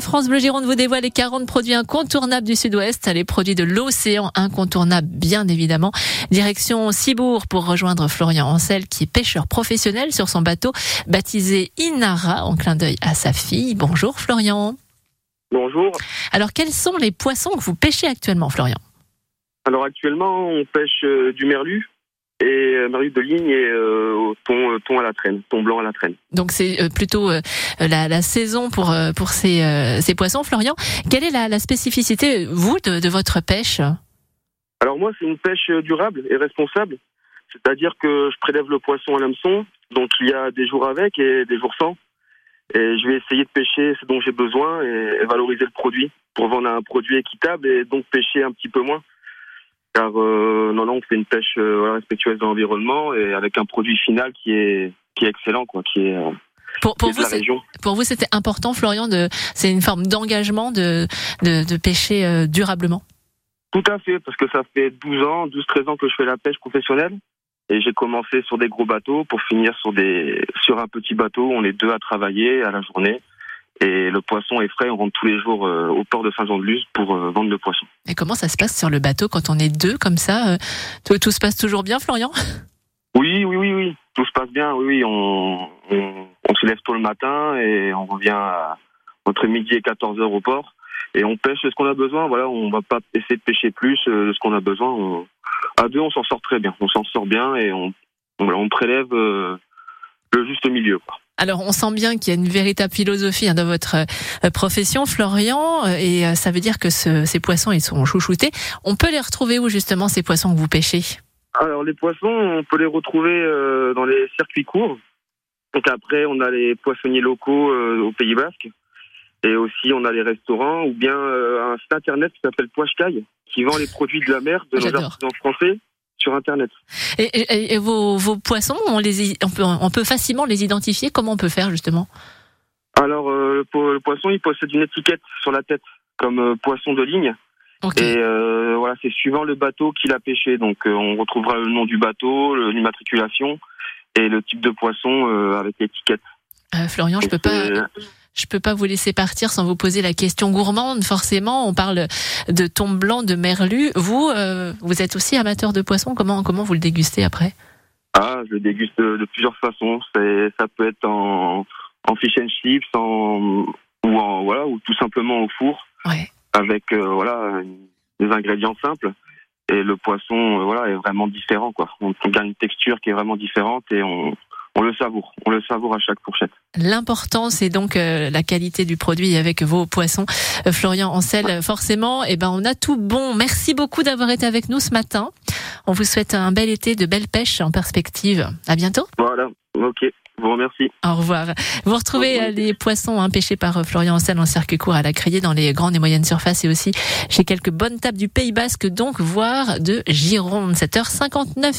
France Bleu Gironde vous dévoile les 40 produits incontournables du Sud-Ouest, les produits de l'océan incontournables bien évidemment. Direction Cibourg pour rejoindre Florian Ancel qui est pêcheur professionnel sur son bateau baptisé Inara en clin d'œil à sa fille. Bonjour Florian. Bonjour. Alors quels sont les poissons que vous pêchez actuellement Florian? Alors actuellement on pêche euh, du merlu, et euh, Marie de ligne et euh, au thon, euh, à la traîne, thon blanc à la traîne. Donc c'est plutôt la, la, saison pour pour ces, ces poissons, Florian. Quelle est la, la spécificité vous de, de, votre pêche? Alors moi c'est une pêche durable et responsable, c'est-à-dire que je prélève le poisson à l'hameçon, donc il y a des jours avec et des jours sans. Et je vais essayer de pêcher ce dont j'ai besoin et valoriser le produit pour vendre un produit équitable et donc pêcher un petit peu moins car euh, non, non, on fait une pêche euh, respectueuse de l'environnement et avec un produit final qui est qui est excellent, quoi, qui est pour, pour, vous, pour vous, c'était important, Florian, de c'est une forme d'engagement de, de, de pêcher euh, durablement? Tout à fait, parce que ça fait 12 ans, 12-13 ans que je fais la pêche professionnelle. Et j'ai commencé sur des gros bateaux pour finir sur des sur un petit bateau. On est deux à travailler à la journée. Et le poisson est frais, on rentre tous les jours euh, au port de Saint-Jean-de-Luz pour euh, vendre le poisson. Et comment ça se passe sur le bateau quand on est deux comme ça euh, tout, tout, se passe toujours bien, Florian? Oui, oui, oui, oui. Tout se passe bien, oui, oui. On, on, on se lève tôt le matin et on revient à, entre midi et 14 heures au port. Et on pêche ce qu'on a besoin. Voilà, on va pas essayer de pêcher plus de ce qu'on a besoin. On, à deux, on s'en sort très bien. On s'en sort bien et on, on, on prélève le juste milieu. Quoi. Alors, on sent bien qu'il y a une véritable philosophie hein, dans votre euh, profession, Florian, euh, et euh, ça veut dire que ces poissons, ils sont chouchoutés. On peut les retrouver où, justement, ces poissons que vous pêchez? Alors, les poissons, on peut les retrouver dans les circuits courts. Donc après, on a les poissonniers locaux au Pays Basque. Et aussi, on a les restaurants ou bien un site internet qui s'appelle Poishkai, qui vend les produits de la mer de nos artisans français sur Internet. Et, vos, vos, poissons, on, les, on, peut, on peut facilement les identifier Comment on peut faire justement? Alors, euh, le, poisson, il possède une étiquette sur la tête, comme euh, poisson de ligne. Et euh, voilà, c'est suivant le bateau qu'il a pêché. Donc, on retrouvera le nom du bateau, l'immatriculation et le type de poisson avec l'étiquette. Florian, je peux pas je peux pas vous laisser partir sans vous poser la question gourmande. Forcément, on parle de thon blanc, de merlu. Vous, euh, vous êtes aussi amateur de poisson. Comment comment vous le dégustez après? Ah, je le déguste de, plusieurs façons. ça peut être en, en fish and chips, en, ou en voilà, ou tout simplement au four, avec euh, voilà des ingrédients simples. Et le poisson, euh, voilà, est vraiment différent quoi. On, on gagne une texture qui est vraiment différente et on on le savoure. On le savoure à chaque fourchette. L'important, c'est donc euh, la qualité du produit avec vos poissons. Euh, Florian Ancel, forcément, eh ben, on a tout bon. Merci beaucoup d'avoir été avec nous ce matin. On vous souhaite un bel été, de belles pêches en perspective. À bientôt. Voilà. Ok. Vous remercie. Au revoir. Vous retrouvez euh, les poissons hein, pêchés par Florian Ancel en circuit court à la criée dans les grandes et moyennes surfaces et aussi chez quelques bonnes tables du Pays Basque, donc voire de Gironde. 7h59.